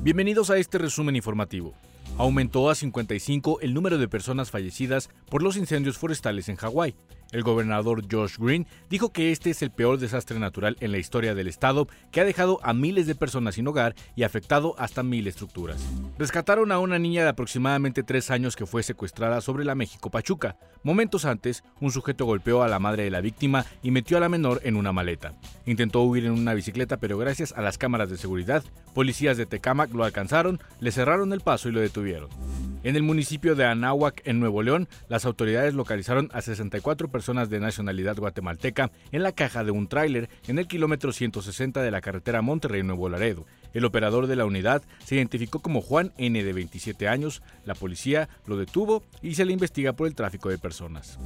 Bienvenidos a este resumen informativo. Aumentó a 55 el número de personas fallecidas por los incendios forestales en Hawái. El gobernador Josh Green dijo que este es el peor desastre natural en la historia del estado que ha dejado a miles de personas sin hogar y afectado hasta mil estructuras. Rescataron a una niña de aproximadamente tres años que fue secuestrada sobre la México Pachuca. Momentos antes, un sujeto golpeó a la madre de la víctima y metió a la menor en una maleta. Intentó huir en una bicicleta, pero gracias a las cámaras de seguridad, policías de Tecámac lo alcanzaron, le cerraron el paso y lo detuvieron. En el municipio de Anáhuac, en Nuevo León, las autoridades localizaron a 64 personas de nacionalidad guatemalteca en la caja de un tráiler en el kilómetro 160 de la carretera Monterrey-Nuevo Laredo. El operador de la unidad se identificó como Juan N. de 27 años. La policía lo detuvo y se le investiga por el tráfico de personas.